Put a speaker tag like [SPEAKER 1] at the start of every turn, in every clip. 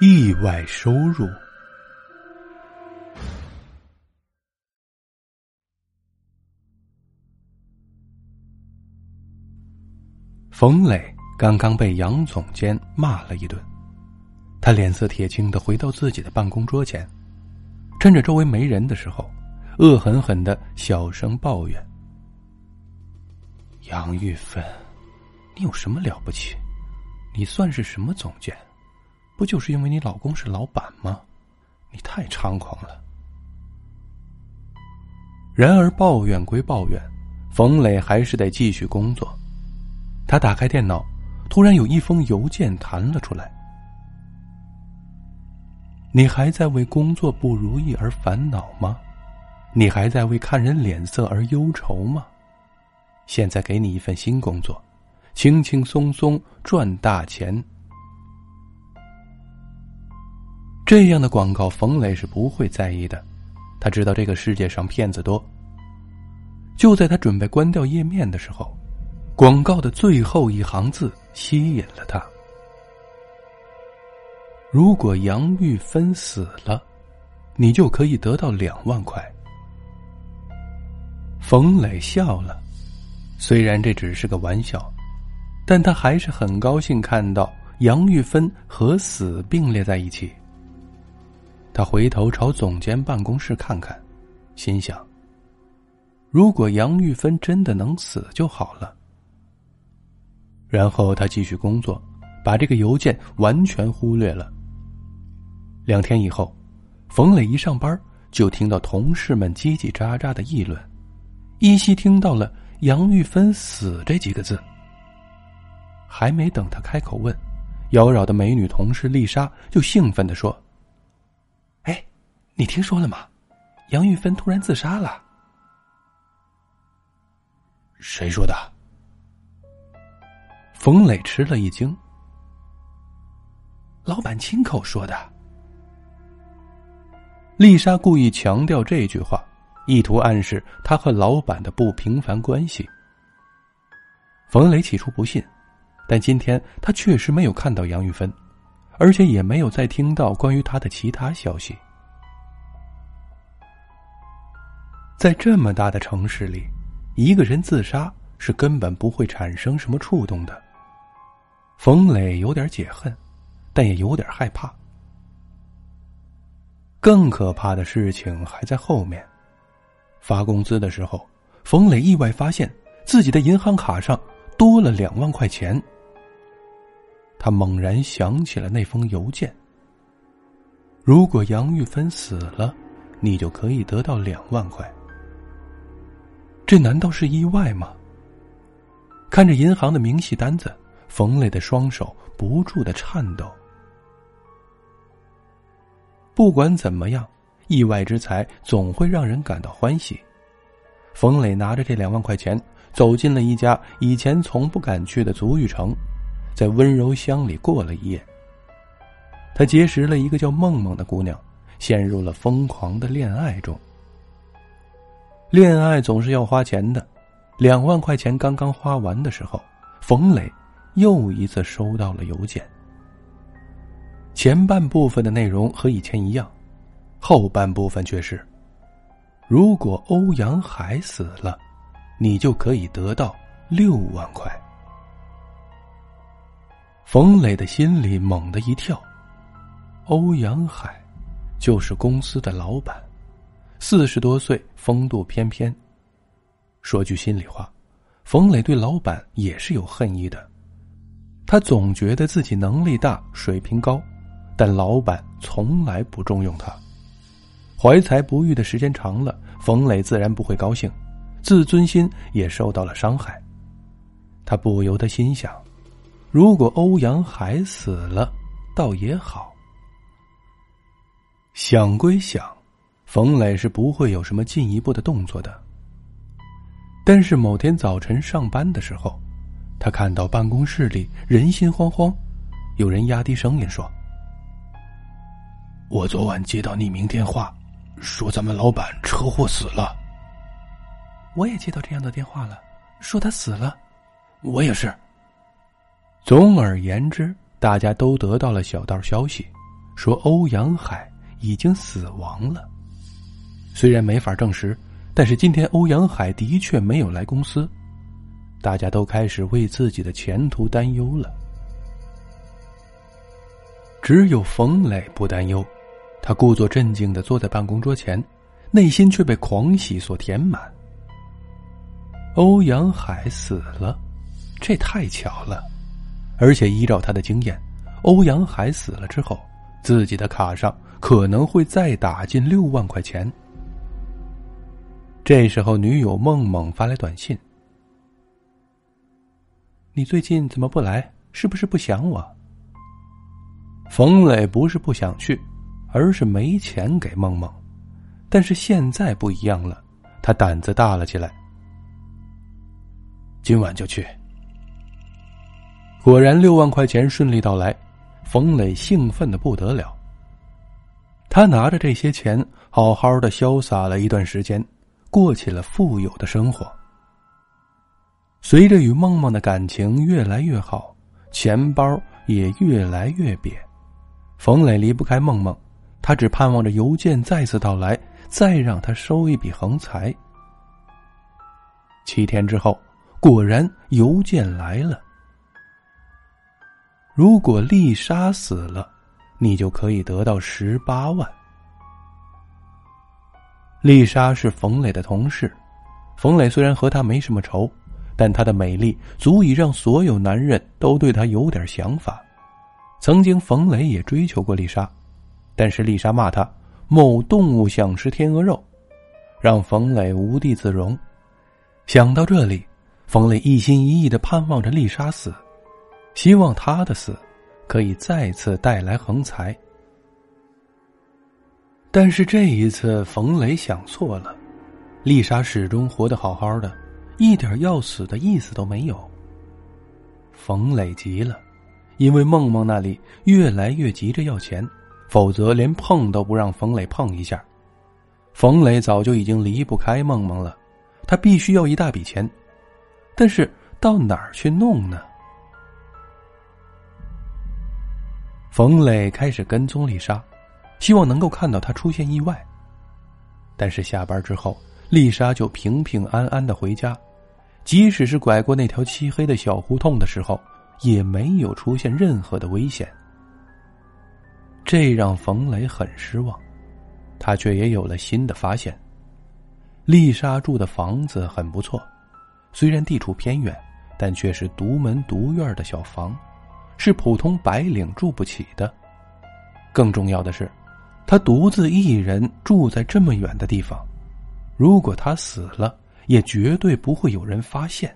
[SPEAKER 1] 意外收入。冯磊刚刚被杨总监骂了一顿，他脸色铁青的回到自己的办公桌前，趁着周围没人的时候，恶狠狠的小声抱怨：“杨玉芬，你有什么了不起？你算是什么总监？不就是因为你老公是老板吗？你太猖狂了。”然而抱怨归抱怨，冯磊还是得继续工作。他打开电脑，突然有一封邮件弹了出来。你还在为工作不如意而烦恼吗？你还在为看人脸色而忧愁吗？现在给你一份新工作，轻轻松松赚大钱。这样的广告，冯磊是不会在意的。他知道这个世界上骗子多。就在他准备关掉页面的时候。广告的最后一行字吸引了他。如果杨玉芬死了，你就可以得到两万块。冯磊笑了，虽然这只是个玩笑，但他还是很高兴看到杨玉芬和死并列在一起。他回头朝总监办公室看看，心想：如果杨玉芬真的能死就好了。然后他继续工作，把这个邮件完全忽略了。两天以后，冯磊一上班就听到同事们叽叽喳喳的议论，依稀听到了“杨玉芬死”这几个字。还没等他开口问，妖娆的美女同事丽莎就兴奋的说：“，你听说了吗？杨玉芬突然自杀了。”
[SPEAKER 2] 谁说的？
[SPEAKER 1] 冯磊吃了一惊，老板亲口说的。丽莎故意强调这句话，意图暗示他和老板的不平凡关系。冯磊起初不信，但今天他确实没有看到杨玉芬，而且也没有再听到关于她的其他消息。在这么大的城市里，一个人自杀是根本不会产生什么触动的。冯磊有点解恨，但也有点害怕。更可怕的事情还在后面。发工资的时候，冯磊意外发现自己的银行卡上多了两万块钱。他猛然想起了那封邮件：“如果杨玉芬死了，你就可以得到两万块。”这难道是意外吗？看着银行的明细单子。冯磊的双手不住的颤抖。不管怎么样，意外之财总会让人感到欢喜。冯磊拿着这两万块钱，走进了一家以前从不敢去的足浴城，在温柔乡里过了一夜。他结识了一个叫梦梦的姑娘，陷入了疯狂的恋爱中。恋爱总是要花钱的，两万块钱刚刚花完的时候，冯磊。又一次收到了邮件，前半部分的内容和以前一样，后半部分却是：如果欧阳海死了，你就可以得到六万块。冯磊的心里猛地一跳，欧阳海就是公司的老板，四十多岁，风度翩翩。说句心里话，冯磊对老板也是有恨意的。他总觉得自己能力大、水平高，但老板从来不重用他。怀才不遇的时间长了，冯磊自然不会高兴，自尊心也受到了伤害。他不由得心想：如果欧阳海死了，倒也好。想归想，冯磊是不会有什么进一步的动作的。但是某天早晨上班的时候。他看到办公室里人心惶惶，有人压低声音说：“
[SPEAKER 2] 我昨晚接到匿名电话，说咱们老板车祸死了。
[SPEAKER 3] 我也接到这样的电话了，说他死了。
[SPEAKER 2] 我也是。
[SPEAKER 1] 总而言之，大家都得到了小道消息，说欧阳海已经死亡了。虽然没法证实，但是今天欧阳海的确没有来公司，大家都开始为自己的前途担忧了。只有冯磊不担忧，他故作镇静的坐在办公桌前，内心却被狂喜所填满。欧阳海死了，这太巧了，而且依照他的经验，欧阳海死了之后，自己的卡上可能会再打进六万块钱。这时候，女友梦梦发来短信：“你最近怎么不来？是不是不想我？”冯磊不是不想去，而是没钱给梦梦。但是现在不一样了，他胆子大了起来。
[SPEAKER 2] 今晚就去。
[SPEAKER 1] 果然，六万块钱顺利到来，冯磊兴奋的不得了。他拿着这些钱，好好的潇洒了一段时间。过起了富有的生活。随着与梦梦的感情越来越好，钱包也越来越瘪，冯磊离不开梦梦，他只盼望着邮件再次到来，再让他收一笔横财。七天之后，果然邮件来了。如果丽莎死了，你就可以得到十八万。丽莎是冯磊的同事，冯磊虽然和她没什么仇，但她的美丽足以让所有男人都对她有点想法。曾经冯磊也追求过丽莎，但是丽莎骂他“某动物想吃天鹅肉”，让冯磊无地自容。想到这里，冯磊一心一意的盼望着丽莎死，希望她的死可以再次带来横财。但是这一次，冯磊想错了。丽莎始终活得好好的，一点要死的意思都没有。冯磊急了，因为梦梦那里越来越急着要钱，否则连碰都不让冯磊碰一下。冯磊早就已经离不开梦梦了，他必须要一大笔钱，但是到哪儿去弄呢？冯磊开始跟踪丽莎。希望能够看到他出现意外，但是下班之后，丽莎就平平安安的回家，即使是拐过那条漆黑的小胡同的时候，也没有出现任何的危险。这让冯雷很失望，他却也有了新的发现。丽莎住的房子很不错，虽然地处偏远，但却是独门独院的小房，是普通白领住不起的。更重要的是。他独自一人住在这么远的地方，如果他死了，也绝对不会有人发现。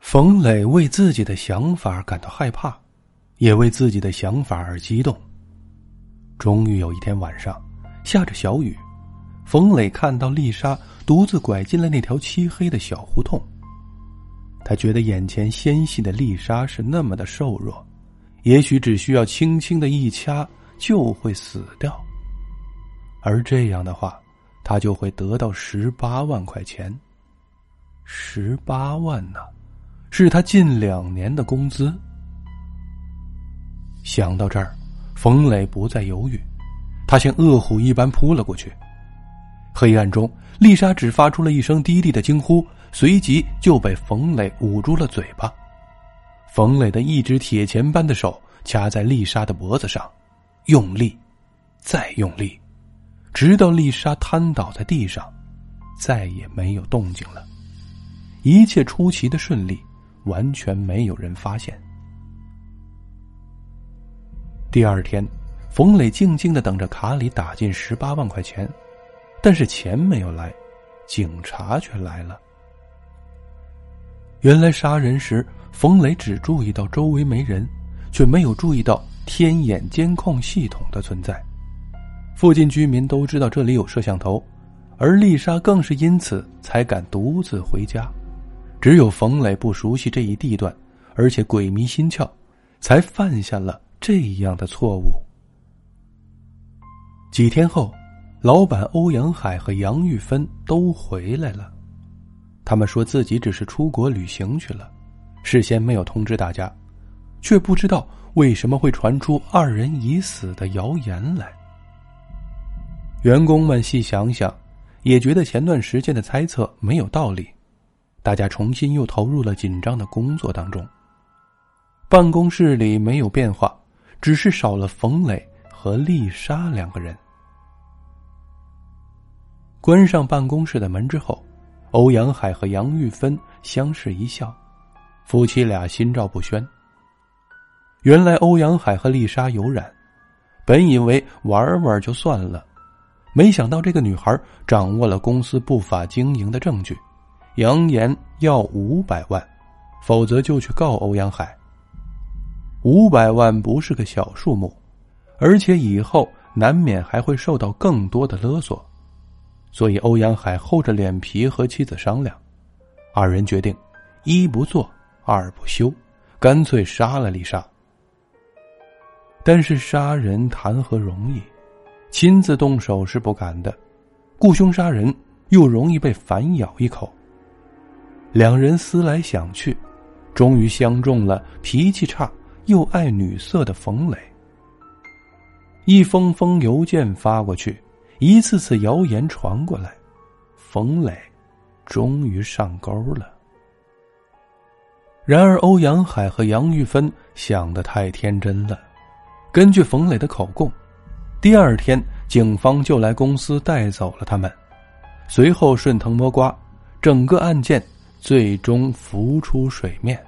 [SPEAKER 1] 冯磊为自己的想法感到害怕，也为自己的想法而激动。终于有一天晚上，下着小雨，冯磊看到丽莎独自拐进了那条漆黑的小胡同。他觉得眼前纤细的丽莎是那么的瘦弱，也许只需要轻轻的一掐。就会死掉，而这样的话，他就会得到十八万块钱。十八万呢，是他近两年的工资。想到这儿，冯磊不再犹豫，他像饿虎一般扑了过去。黑暗中，丽莎只发出了一声低低的惊呼，随即就被冯磊捂住了嘴巴。冯磊的一只铁钳般的手掐在丽莎的脖子上。用力，再用力，直到丽莎瘫倒在地上，再也没有动静了。一切出奇的顺利，完全没有人发现。第二天，冯磊静静的等着卡里打进十八万块钱，但是钱没有来，警察却来了。原来杀人时，冯磊只注意到周围没人，却没有注意到。天眼监控系统的存在，附近居民都知道这里有摄像头，而丽莎更是因此才敢独自回家。只有冯磊不熟悉这一地段，而且鬼迷心窍，才犯下了这样的错误。几天后，老板欧阳海和杨玉芬都回来了，他们说自己只是出国旅行去了，事先没有通知大家。却不知道为什么会传出二人已死的谣言来。员工们细想想，也觉得前段时间的猜测没有道理，大家重新又投入了紧张的工作当中。办公室里没有变化，只是少了冯磊和丽莎两个人。关上办公室的门之后，欧阳海和杨玉芬相视一笑，夫妻俩心照不宣。原来欧阳海和丽莎有染，本以为玩玩就算了，没想到这个女孩掌握了公司不法经营的证据，扬言要五百万，否则就去告欧阳海。五百万不是个小数目，而且以后难免还会受到更多的勒索。所以，欧阳海厚着脸皮和妻子商量，二人决定一不做二不休，干脆杀了丽莎。但是杀人谈何容易，亲自动手是不敢的，雇凶杀人又容易被反咬一口。两人思来想去，终于相中了脾气差又爱女色的冯磊。一封封邮件发过去。一次次谣言传过来，冯磊终于上钩了。然而，欧阳海和杨玉芬想的太天真了。根据冯磊的口供，第二天警方就来公司带走了他们。随后顺藤摸瓜，整个案件最终浮出水面。